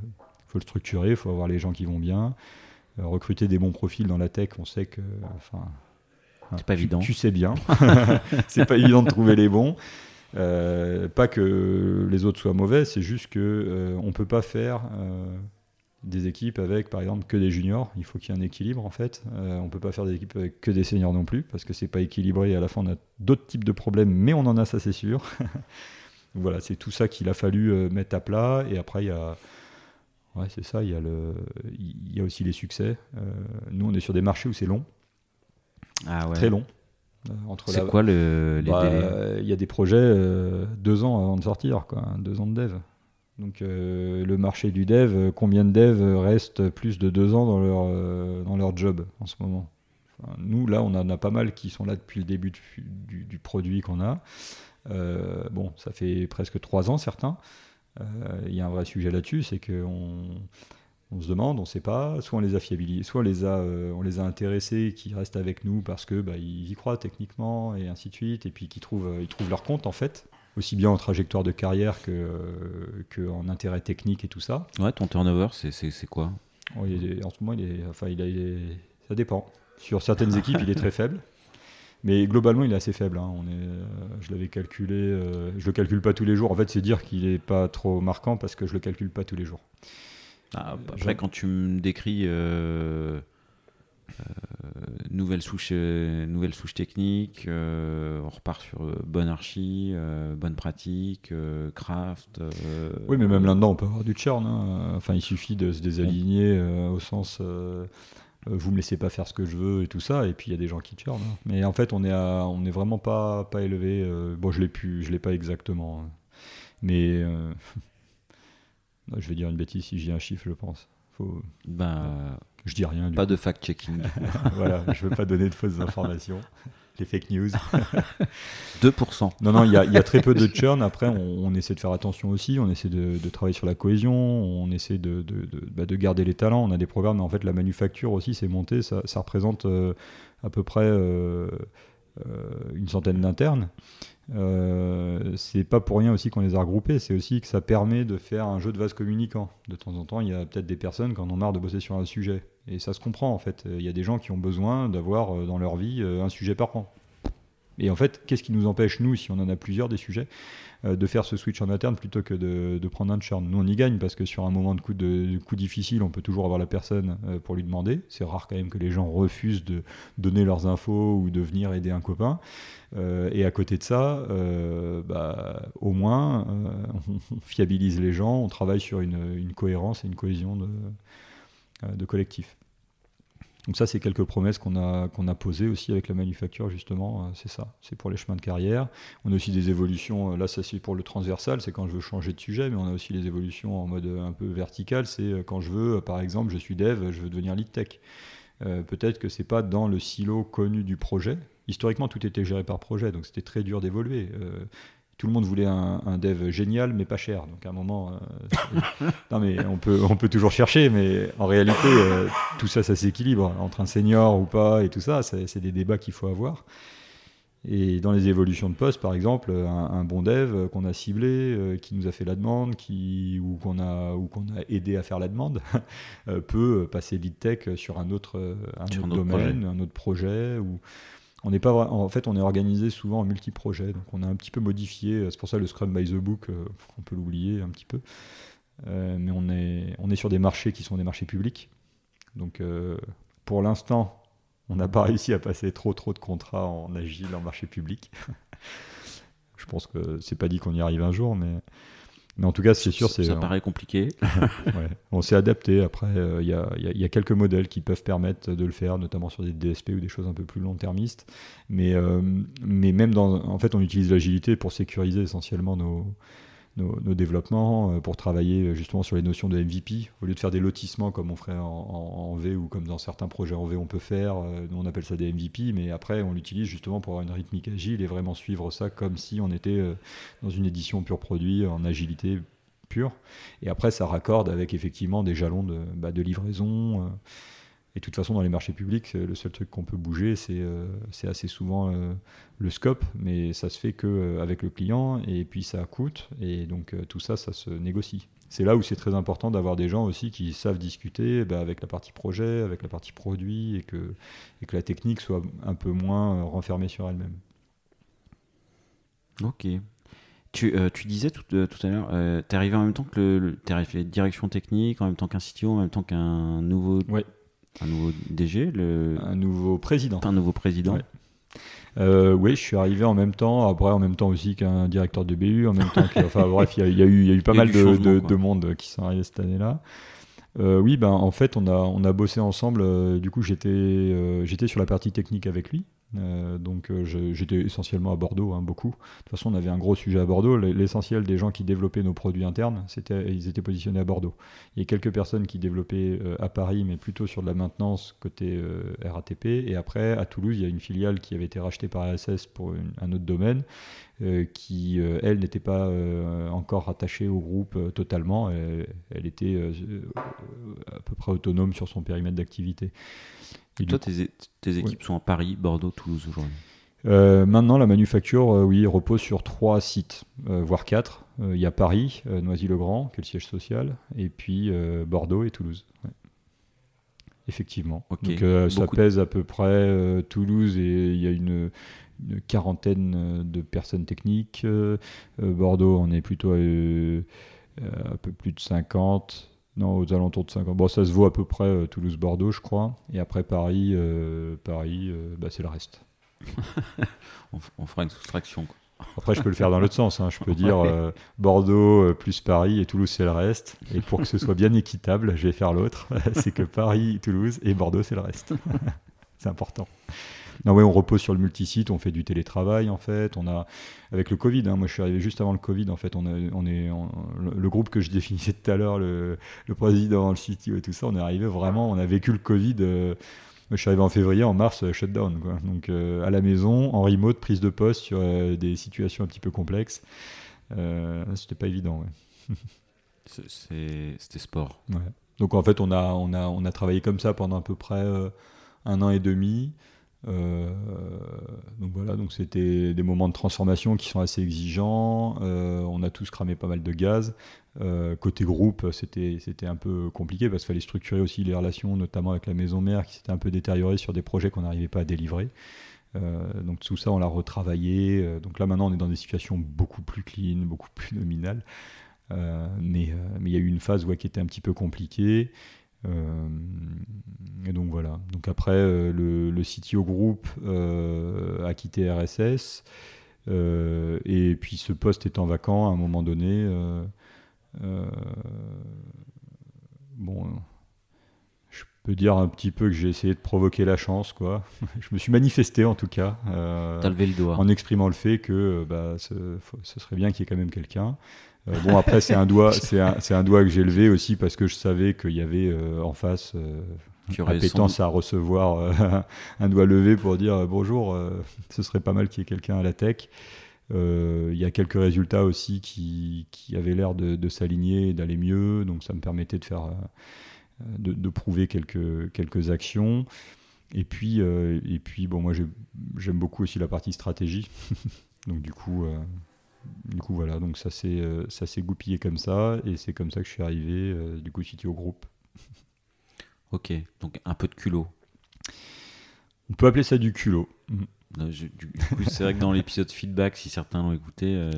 faut le structurer, il faut avoir les gens qui vont bien. Euh, recruter des bons profils dans la tech, on sait que. Enfin, c'est pas évident. Tu sais bien. c'est pas évident de trouver les bons. Euh, pas que les autres soient mauvais, c'est juste que euh, on peut pas faire des équipes avec, par exemple, que des juniors. Il faut qu'il y ait un équilibre en fait. on peut pas faire des équipes avec que des seniors non plus parce que c'est pas équilibré. À la fin, on a d'autres types de problèmes, mais on en a ça, c'est sûr. voilà, c'est tout ça qu'il a fallu euh, mettre à plat. Et après, il y a. Ouais, c'est ça, il y, a le, il y a aussi les succès. Euh, nous, on est sur des marchés où c'est long, Ah ouais. très long. Euh, entre C'est la- quoi le, les Bah, délais Il y a des projets euh, deux ans avant de sortir, quoi, deux ans de dev. Donc euh, le marché du dev, combien de devs restent plus de deux ans dans leur, euh, dans leur job en ce moment? Enfin, Nous, là, on en a pas mal qui sont là depuis le début du, du- du produit qu'on a. Euh, bon, ça fait presque trois ans, certains. Il y a un vrai sujet là-dessus, c'est qu'on on se demande, on ne sait pas, soit on les a fiabilisés, soit on les a, euh, on les a intéressés qui restent avec nous parce que bah, ils y croient techniquement et ainsi de suite, et puis qui trouvent, euh, ils trouvent leur compte en fait, aussi bien en trajectoire de carrière que, euh, que en intérêt technique et tout ça. Ouais, ton turnover, c'est- quoi? Il est- en ce moment, il est, enfin, il a- il est- ça dépend. Sur certaines équipes, il est très faible. Mais globalement, il est assez faible. hein. On est, euh, je l'avais calculé. euh, je le calcule pas tous les jours. En fait, c'est dire qu'il est pas trop marquant parce que je le calcule pas tous les jours. Ah, je- Après, quand tu me décris euh, euh, nouvelle, souche, euh, nouvelle souche technique, euh, on repart sur euh, bonne archi, euh, bonne pratique, euh, craft. euh, Oui, mais même là-dedans, on peut avoir du churn. hein. Enfin, il suffit de se désaligner euh, au sens. euh, euh, vous me laissez pas faire ce que je veux et tout ça, et puis il y a des gens qui churnent. hein. Mais en fait, on est, à- on est vraiment pas, pas élevé. euh, bon, je l'ai pu, je l'ai pas exactement, hein. mais euh, je vais dire une bêtise si dis un chiffre, je pense. Faut, Ben, je dis rien. Pas de fact-checking. voilà, je veux pas donner de fausses informations. Les fake news. 2%. Non, non, il y, a- il y a très peu de churn. Après, on, on essaie de faire attention aussi. On essaie de, de travailler sur la cohésion. On essaie de, de, de- bah, de garder les talents. On a des programmes, mais en fait, la manufacture aussi, c'est monté. Ça, ça représente euh, à peu près euh, une centaine d'internes. Euh, c'est pas pour rien aussi qu'on les a regroupés. C'est aussi que ça permet de faire un jeu de vase communicant. De temps en temps, il y a peut-être des personnes qui en ont marre de bosser sur un sujet. Et ça se comprend, en fait. Il y a des gens qui ont besoin d'avoir euh, dans leur vie euh, un sujet par an. Et en fait, qu'est-ce qui nous empêche, nous, si on en a plusieurs des sujets, euh, de faire ce switch en interne plutôt que de, prendre un churn? Nous, on y gagne parce que sur un moment de coup, difficile, on peut toujours avoir la personne euh, pour lui demander. C'est rare quand même que les gens refusent de donner leurs infos ou de venir aider un copain. Euh, et à côté de ça, bah, au moins, on, fiabilise les gens, on travaille sur une, cohérence et une cohésion de collectif. Donc ça, c'est quelques promesses qu'on a, a posées aussi avec la manufacture, justement. Euh, C'est ça, c'est pour les chemins de carrière. On a aussi des évolutions, euh, là, ça c'est pour le transversal, c'est quand je veux changer de sujet, mais on a aussi les évolutions en mode euh, un peu vertical, c'est quand je veux, par exemple, je suis dev, je veux devenir lead tech. Peut-être que c'est pas dans le silo connu du projet. Historiquement, tout était géré par projet, donc c'était très dur d'évoluer. Tout le monde voulait un, un dev génial, mais pas cher. Donc à un moment, euh, non mais on peut, on peut toujours chercher, mais en réalité, euh, tout ça, ça s'équilibre entre un senior ou pas et tout ça. C'est des débats qu'il faut avoir. Et dans les évolutions de poste, par exemple, un, un bon dev qu'on a ciblé, euh, qui nous a fait la demande, qui, ou qu'on a, ou qu'on a aidé à faire la demande, peut passer lead tech sur un autre, un Sur autre un autre domaine, un autre projet. Ou on est organisé souvent en multi-projets, donc on a un petit peu modifié. C'est pour ça le Scrum by the Book, euh, on peut l'oublier un petit peu. Euh, mais on est, sur des marchés qui sont des marchés publics. Donc euh, pour l'instant, on n'a pas réussi à passer trop trop de contrats en agile en marché public. Je pense que c'est pas dit qu'on y arrive un jour, mais, mais en tout cas, c'est sûr, Ça, c'est ça paraît compliqué. ouais. on s'est adapté. Après, euh, il y, a, y a- y a quelques modèles qui peuvent permettre de le faire, notamment sur des DSP ou des choses un peu plus long-termistes. Mais, euh, mais même dans, en fait, on utilise l'agilité pour sécuriser essentiellement nos, nos, développements, euh, pour travailler justement sur les notions de MVP. Au lieu de faire des lotissements comme on ferait en, V ou comme dans certains projets en V on peut faire, euh, on appelle ça des MVP, mais après on l'utilise justement pour avoir une rythmique agile et vraiment suivre ça comme si on était euh, dans une édition pure produit en agilité pure. Et après, ça raccorde avec effectivement des jalons de, bah, de livraison. Et de toute façon, dans les marchés publics, euh, le seul truc qu'on peut bouger, c'est euh, c'est assez souvent euh, le scope, mais ça se fait que euh, avec le client, et puis ça coûte, et donc tout ça, ça se négocie. C'est là où c'est très important d'avoir des gens aussi qui savent discuter bah, avec la partie projet, avec la partie produit, et que, et que la technique soit un peu moins renfermée sur elle-même. Ok. Tu, euh, tu disais tout, euh, tout à l'heure, euh, t'es arrivé en même temps que le, le- arrivé direction technique, en même temps qu'un CTO, en même temps qu'un nouveau, Ouais. Un nouveau DG, le, Un nouveau président. un nouveau président. Ouais. Euh, oui, je suis arrivé en même temps, après en même temps aussi qu'un directeur de BU, en même temps que, enfin bref, il y, a eu, y a eu pas mal de, monde qui sont arrivés cette année-là. Euh, oui, ben en fait, on a, on a bossé ensemble. Euh, du coup, j'étais, j'étais sur la partie technique avec lui. Euh, donc euh, j'étais essentiellement à Bordeaux, hein, beaucoup. De toute façon, on avait un gros sujet à Bordeaux. L'essentiel des gens qui développaient nos produits internes, ils étaient positionnés à Bordeaux. Il y a quelques personnes qui développaient euh, à Paris, mais plutôt sur de la maintenance côté RATP. Et après, à Toulouse, il y a une filiale qui avait été rachetée par ASS pour un autre domaine. qui, elle, n'était pas encore rattachée au groupe totalement. Elle, était à peu près autonome sur son périmètre d'activité. Et toi, tes, tes équipes sont à Paris, Bordeaux, Toulouse aujourd'hui euh, maintenant, la manufacture, euh, oui, repose sur trois sites, euh, voire quatre. Il y a Paris, Noisy-le-Grand, qui est le siège social, et puis Bordeaux et Toulouse. Effectivement. Donc, ça pèse à peu près Toulouse et il y a une, une, quarantaine de personnes techniques. Bordeaux, on est plutôt à un peu plus de 50. Non, aux alentours de 50. Bon, ça se vaut à peu près euh, Toulouse-Bordeaux, je crois. Et après Paris, euh, Paris euh, bah, c'est le reste. on, fera une soustraction. Après, je peux le faire dans l'autre sens. Hein. Je peux dire Bordeaux plus Paris et Toulouse, c'est le reste. Et pour que ce soit bien équitable, je vais faire l'autre. c'est que Paris, Toulouse et Bordeaux, c'est le reste. c'est important. Non, ouais, on repose sur le multisite, on fait du télétravail en fait. On a, avec le Covid, hein, moi je suis arrivé juste avant le Covid en fait. On, on est le, groupe que je définissais tout à l'heure, le, président, le CTO et tout ça, on est arrivé vraiment, on a vécu le Covid. Euh, je suis arrivé en février, en mars, euh, shutdown. Quoi. Donc euh, à la maison, en remote, prise de poste sur des situations un petit peu complexes. C'était pas évident. Ouais. C'était sport. Ouais. Donc en fait, on a, on, a, on a travaillé comme ça pendant à peu près un an et demi. Euh, donc voilà, donc c'était des moments de transformation qui sont assez exigeants. Euh, on a tous cramé pas mal de gaz. Euh, côté groupe, c'était un peu compliqué parce qu'il fallait structurer aussi les relations, notamment avec la maison mère qui s'était un peu détériorée sur des projets qu'on n'arrivait pas à délivrer. donc tout ça, on l'a retravaillé. donc là maintenant, on est dans des situations beaucoup plus clean, beaucoup plus nominales. mais il y a eu une phase qui était un petit peu compliquée. Euh, et donc voilà. Donc après, euh, le, le, CTO Group euh, a quitté RSS. et puis ce poste étant vacant à un moment donné, bon, je peux dire un petit peu que j'ai essayé de provoquer la chance, quoi. je me suis manifesté en tout cas, le doigt. en exprimant le fait que bah, ce, ce serait bien qu'il y ait quand même quelqu'un. Euh, bon, après, c'est un doigt, c'est un, un, doigt que j'ai levé aussi parce que je savais qu'il y avait euh, en face euh, appétence à recevoir un doigt levé pour dire bonjour, ce serait pas mal qu'il y ait quelqu'un à la tech. Il y a quelques résultats aussi qui, qui avaient l'air de, de s'aligner et d'aller mieux, donc ça me permettait de faire, de, de, prouver quelques, quelques actions. Et puis, et puis bon, moi j'aime beaucoup aussi la partie stratégie, donc du coup du coup, voilà, donc ça s'est, euh, ça s'est goupillé comme ça, et c'est comme ça que je suis arrivé, euh, du coup, au groupe. Ok, donc un peu de culot. On peut appeler ça du culot. C'est vrai que dans l'épisode feedback, si certains l'ont écouté, euh,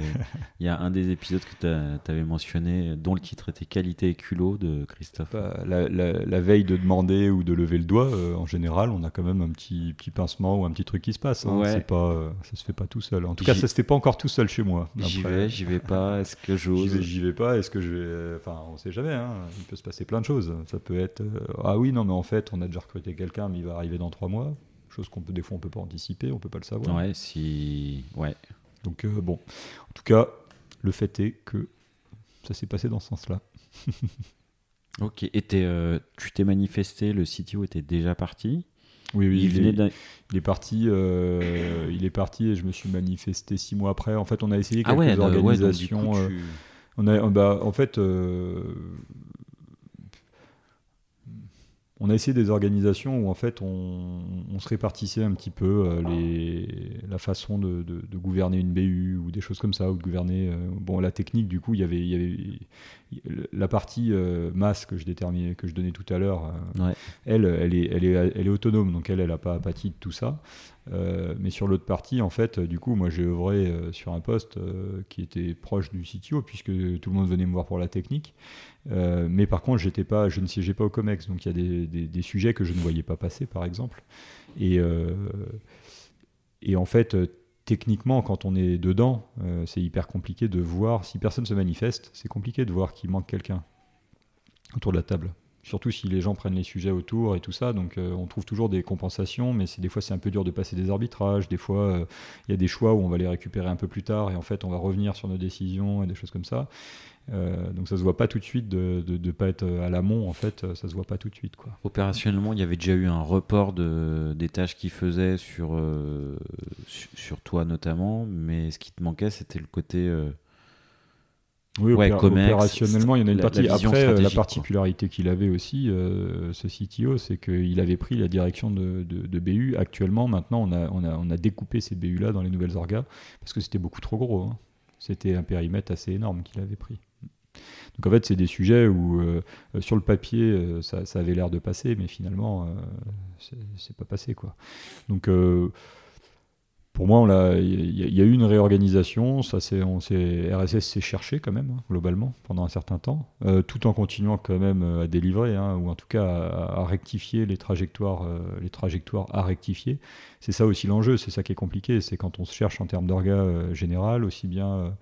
il y a un des épisodes que tu avais mentionné, dont le titre était Qualité et culot de Christophe. Bah, la, veille de demander ou de lever le doigt, euh, en général, on a quand même un petit, petit pincement ou un petit truc qui se passe. Hein. Pas, euh, ça se fait pas tout seul. En tout cas, ça se fait pas encore tout seul chez moi. J'y vais, j'y vais pas. Est-ce que j'ose? J'y vais, pas. Est-ce que je vais. Enfin, on sait jamais. Hein. Il peut se passer plein de choses. Ça peut être. ah oui, non, mais en fait, on a déjà recruté quelqu'un, mais il va arriver dans trois mois chose qu'on peut des fois on peut pas anticiper, on peut pas le savoir. Ouais, si ouais. Donc euh, bon, en tout cas, le fait est que ça s'est passé dans ce sens-là. ok, et euh, tu t'es manifesté, le CTO était déjà parti. Oui, oui, il, est, parti, euh, il est parti et je me suis manifesté six mois après. En fait, on a essayé ah quelques organisations. on a, bah, en fait, on a essayé des organisations où en fait on, se répartissait un petit peu euh, les, la façon de, gouverner une BU ou des choses comme ça, ou de gouverner. Euh, bon, la technique, du coup, il y avait, y avait la partie euh, masse que je déterminais, que je donnais tout à l'heure. Elle, elle est, elle est, elle est autonome, donc elle, elle n'a pas apathie de tout ça. mais sur l'autre partie, en fait, du coup, moi j'ai œuvré sur un poste qui était proche du CTO, puisque tout le monde venait me voir pour la technique. Euh, mais par contre, je ne siégeais pas au COMEX, donc il y a des, sujets que je ne voyais pas passer, par exemple. Et, euh, en fait, techniquement, quand on est dedans, c'est hyper compliqué de voir, si personne se manifeste, c'est compliqué de voir qu'il manque quelqu'un autour de la table surtout si les gens prennent les sujets autour et tout ça. Donc euh, on trouve toujours des compensations, mais des fois c'est un peu dur de passer des arbitrages. Des fois euh, il y a des choix où on va les récupérer un peu plus tard et en fait on va revenir sur nos décisions et des choses comme ça. Euh, donc ça se voit pas tout de suite de ne pas être à l'amont en fait, ça se voit pas tout de suite quoi. Opérationnellement, il y avait déjà eu un report de, des tâches qu'il faisait sur, sur, toi notamment, mais ce qui te manquait c'était le côté oui, opérationnellement, il y en a une partie. Après, euh, la particularité qu'il avait aussi, euh, ce CTO, c'est qu'il avait pris la direction de, BU. Actuellement, maintenant, on a, on a, découpé ces BU-là dans les nouvelles orgas parce que c'était beaucoup trop gros. Hein. C'était un périmètre assez énorme qu'il avait pris. Donc en fait, c'est des sujets où, euh, sur le papier, ça, ça, avait l'air de passer, mais finalement, c'est pas passé. Quoi. Pour moi, il y, a eu une réorganisation. Ça, on RSS s'est cherché quand même, hein, globalement, pendant un certain temps, euh, tout en continuant quand même euh, à délivrer, hein, ou en tout cas à, rectifier les trajectoires, euh, les trajectoires à rectifier. C'est ça aussi l'enjeu, c'est ça qui est compliqué, c'est quand on se cherche en termes d'orga général, aussi bien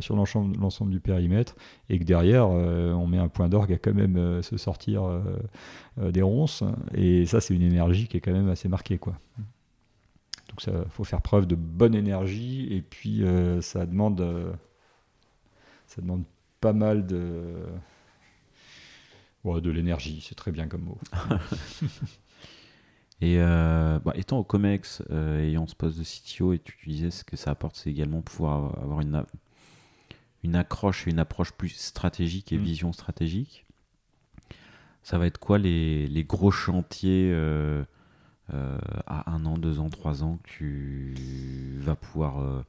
sur l'ensemble du périmètre, et que derrière, on met un point d'orgue à quand même se sortir des ronces. Et ça, c'est une énergie qui est quand même assez marquée, quoi. Donc il faut faire preuve de bonne énergie et puis euh, ça demande euh, ça demande pas mal de de l'énergie, c'est très bien comme mot. et euh, bah, étant au Comex, ayant ce poste de CTO, et tu disais ce que ça apporte, c'est également pouvoir avoir une, une accroche et une approche plus stratégique et mm. vision stratégique. Ça va être quoi les, les gros chantiers euh, à un an, deux ans, trois ans que tu vas pouvoir. Euh,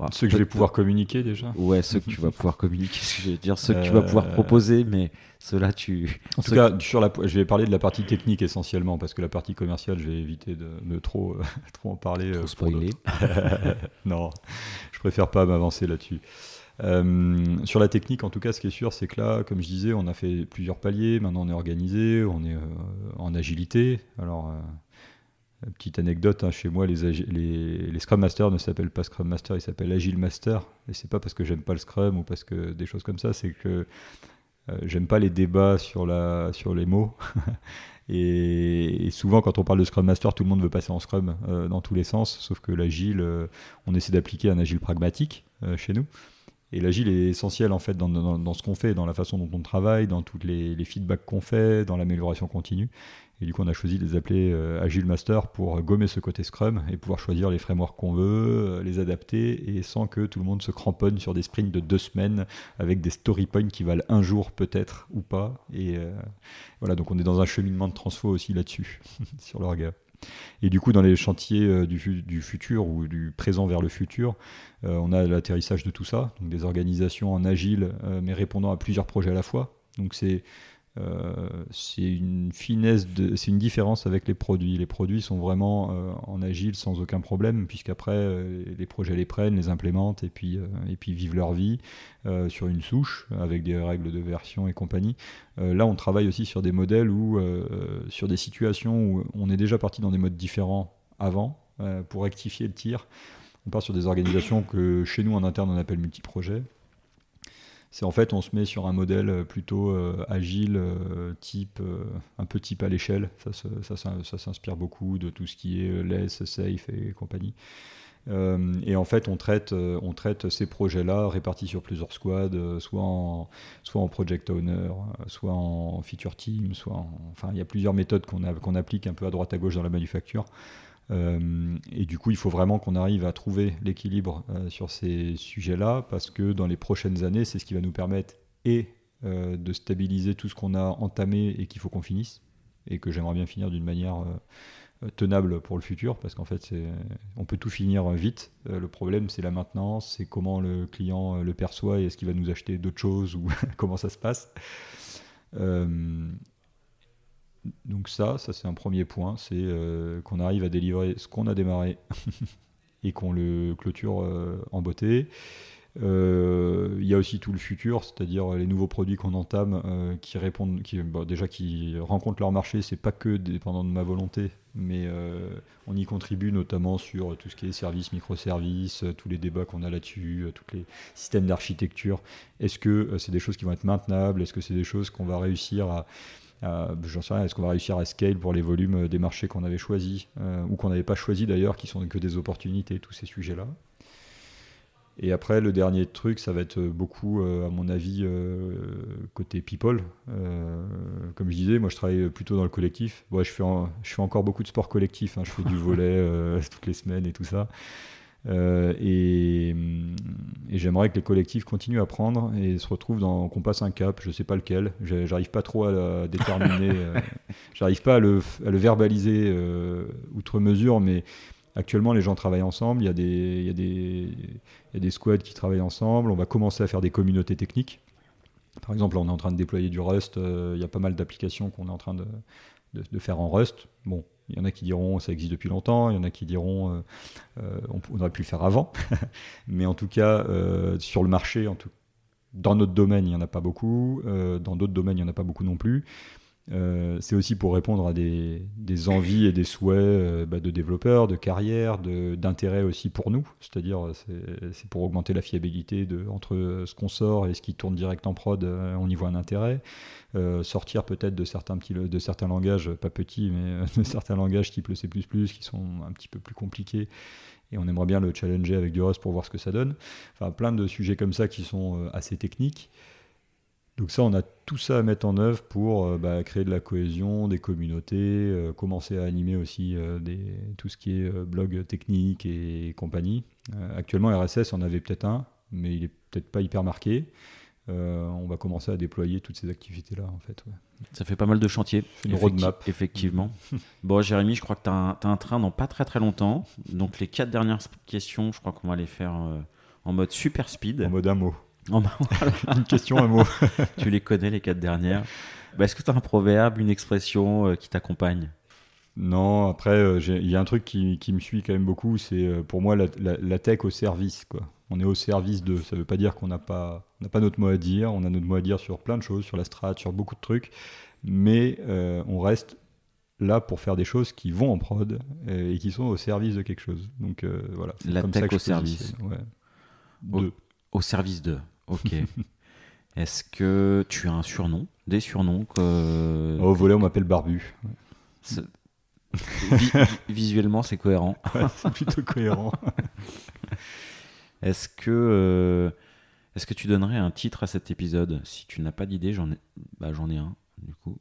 bah, ceux que je vais pouvoir communiquer déjà Ouais, ceux que tu vas pouvoir communiquer, ce que je vais dire, ceux que tu vas pouvoir euh, proposer, mais ceux-là, tu. En tout cas, sur la, je vais parler de la partie technique essentiellement, parce que la partie commerciale, je vais éviter de, trop, trop en parler. Trop spoiler. non, je préfère pas m'avancer là-dessus. Euh, sur la technique, en tout cas, ce qui est sûr, c'est que là, comme je disais, on a fait plusieurs paliers. Maintenant, on est organisé, on est euh, en agilité. Alors, euh, petite anecdote, hein, chez moi, les, Scrum Masters ne s'appellent pas Scrum Master, ils s'appellent Agile Master. Et c'est pas parce que j'aime pas le Scrum ou parce que des choses comme ça, c'est que j'aime pas les débats sur, la, sur les mots. Et, souvent, quand on parle de Scrum Master, tout le monde veut passer en Scrum dans tous les sens, sauf que l'agile, on essaie d'appliquer un agile pragmatique chez nous. Et l'agile est essentiel en fait dans, ce qu'on fait, dans la façon dont on travaille, dans tous les, feedbacks qu'on fait, dans l'amélioration continue. Et du coup, on a choisi de les appeler euh, Agile Master pour gommer ce côté Scrum et pouvoir choisir les frameworks qu'on veut, euh, les adapter et sans que tout le monde se cramponne sur des sprints de deux semaines avec des story points qui valent un jour peut-être ou pas. Et euh, voilà, donc on est dans un cheminement de transfo aussi là-dessus, sur l'orga. Et du coup, dans les chantiers euh, du, futur ou du présent vers le futur, euh, on a l'atterrissage de tout ça, donc des organisations en agile, euh, mais répondant à plusieurs projets à la fois. C'est une finesse, c'est une différence avec les produits. Les produits sont vraiment euh, en agile sans aucun problème, puisqu'après euh, les projets les prennent, les implémentent et puis, et puis vivent leur vie sur une souche avec des règles de version et compagnie. là, on travaille aussi sur des modèles ou sur des situations où on est déjà parti dans des modes différents avant pour rectifier le tir. On part sur des organisations que chez nous en interne on appelle multiprojets c'est en fait on se met sur un modèle euh, plutôt euh, agile, euh, type un peu type à l'échelle. Ça, ça, s'inspire beaucoup de tout ce qui est less, safe et compagnie. et en fait, on traite, on traite ces projets-là répartis sur plusieurs squads, soit, en, soit en project owner, soit en feature team, soit enfin, il y a plusieurs méthodes qu'on qu'on applique un peu à droite à gauche dans la manufacture et du coup, il faut vraiment qu'on arrive à trouver l'équilibre euh, sur ces sujets-là, parce que dans les prochaines années, c'est ce qui va nous permettre et euh, de stabiliser tout ce qu'on a entamé et qu'il faut qu'on finisse, et que j'aimerais bien finir d'une manière tenable pour le futur, parce qu'en fait, on peut tout finir vite. le problème, c'est la maintenance, c'est comment le client le perçoit et est-ce qu'il va nous acheter d'autres choses ou comment ça se passe. Donc ça, ça c'est un premier point, c'est euh, qu'on arrive à délivrer ce qu'on a démarré et qu'on le clôture euh, en beauté. Euh, il y a aussi tout le futur, c'est-à-dire les nouveaux produits qu'on entame qui répondent, qui, déjà qui rencontrent leur marché. C'est pas que dépendant de ma volonté, mais on y contribue notamment sur tout ce qui est services, microservices, tous les débats qu'on a là-dessus, tous les systèmes d'architecture. Est-ce que c'est des choses qui vont être maintenables? Est-ce que c'est des choses qu'on va réussir à j'en sais rien, est-ce qu'on va réussir à scale pour les volumes des marchés qu'on avait choisis ou qu'on n'avait pas choisis d'ailleurs, qui sont que des opportunités, tous ces sujets-là. Et après, le dernier truc, ça va être beaucoup, euh, à mon avis, euh, côté people. Euh, comme je disais, moi, je travaille plutôt dans le collectif. je, fais je fais encore beaucoup de sport collectif. Hein. Je fais du volet toutes les semaines et tout ça. Et, j'aimerais que les collectifs continuent à prendre et se retrouvent dans qu'on passe un cap. Je sais pas lequel. J'arrive pas trop à, déterminer. J'arrive pas à le, à le verbaliser outre mesure, mais Actuellement, les gens travaillent ensemble, il y, a des, il, y a des, il y a des squads qui travaillent ensemble, on va commencer à faire des communautés techniques. Par exemple, on est en train de déployer du Rust, euh, il y a pas mal d'applications qu'on est en train de, de, faire en Rust. Bon, il y en a qui diront ça existe depuis longtemps, il y en a qui diront euh, euh, on, aurait pu le faire avant. Mais en tout cas, sur le marché, dans notre domaine, il n'y en a pas beaucoup, dans d'autres domaines, il n'y en a pas beaucoup non plus. Euh, c'est aussi pour répondre à des, envies et des souhaits euh, bah, de développeurs, de carrière, d'intérêt aussi pour nous. C'est-à-dire, c'est pour augmenter la fiabilité de, entre ce qu'on sort et ce qui tourne direct en prod, euh, on y voit un intérêt. sortir peut-être de certains, de certains langages, pas petits, mais de certains langages type le C++, qui sont un petit peu plus compliqués. Et on aimerait bien le challenger avec du Rust pour voir ce que ça donne. Enfin, plein de sujets comme ça qui sont assez techniques. Donc ça, on a tout ça à mettre en œuvre pour euh, bah, créer de la cohésion, des communautés, euh, commencer à animer aussi euh, des, tout ce qui est blog technique et compagnie. actuellement, RSS, on avait peut-être un, mais il est peut-être pas hyper marqué. on va commencer à déployer toutes ces activités-là, en fait. Ça fait pas mal de chantiers. Une roadmap. Effectivement. bon, Jérémy, je crois que tu as, as, un train dans pas très très longtemps. Donc les quatre dernières questions, je crois qu'on va les faire en mode super speed. En mode un mot. Oh, bah, une question, un mot. tu les connais, les quatre dernières. Bah, est-ce que tu as un proverbe, une expression euh, qui t'accompagne? Non, après, euh, il y a un truc qui, me suit quand même beaucoup, c'est euh, pour moi la, tech au service. Quoi. On est au service de. Ça ne veut pas dire qu'on n'a pas, pas notre mot à dire. On a notre mot à dire sur plein de choses, sur la strat, sur beaucoup de trucs. Mais on reste là pour faire des choses qui vont en prod et, qui sont au service de quelque chose. Donc voilà. La tech au service. Ouais. au, service de. Ok. Est-ce que tu as un surnom Des surnoms que... Au volet, on m'appelle Barbu. visuellement, c'est cohérent. c'est plutôt cohérent. Est-ce que, euh, est-ce que tu donnerais un titre à cet épisode? Si tu n'as pas d'idée, j'en ai, bah, j'en ai un, du coup.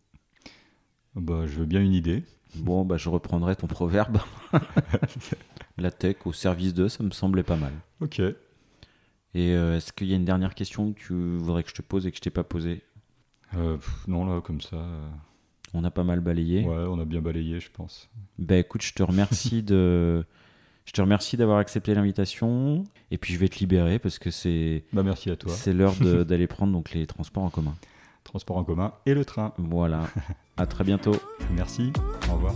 Bah, je veux bien une idée. Bon, bah, je reprendrai ton proverbe. La tech au service de, ça me semblait pas mal. Ok. Et euh, est-ce qu'il y a une dernière question que tu voudrais que je te pose et que je t'ai pas posée? Euh, Non, là, comme ça. Euh. On a pas mal balayé. Ouais, on a bien balayé, je pense. Bah écoute, je te remercie de. Je te remercie d'avoir accepté l'invitation et puis je vais te libérer parce que c'est. Bah merci à toi. C'est l'heure d'aller prendre donc les transports en commun. Transports en commun et le train. Voilà. à très bientôt. Merci. Au revoir.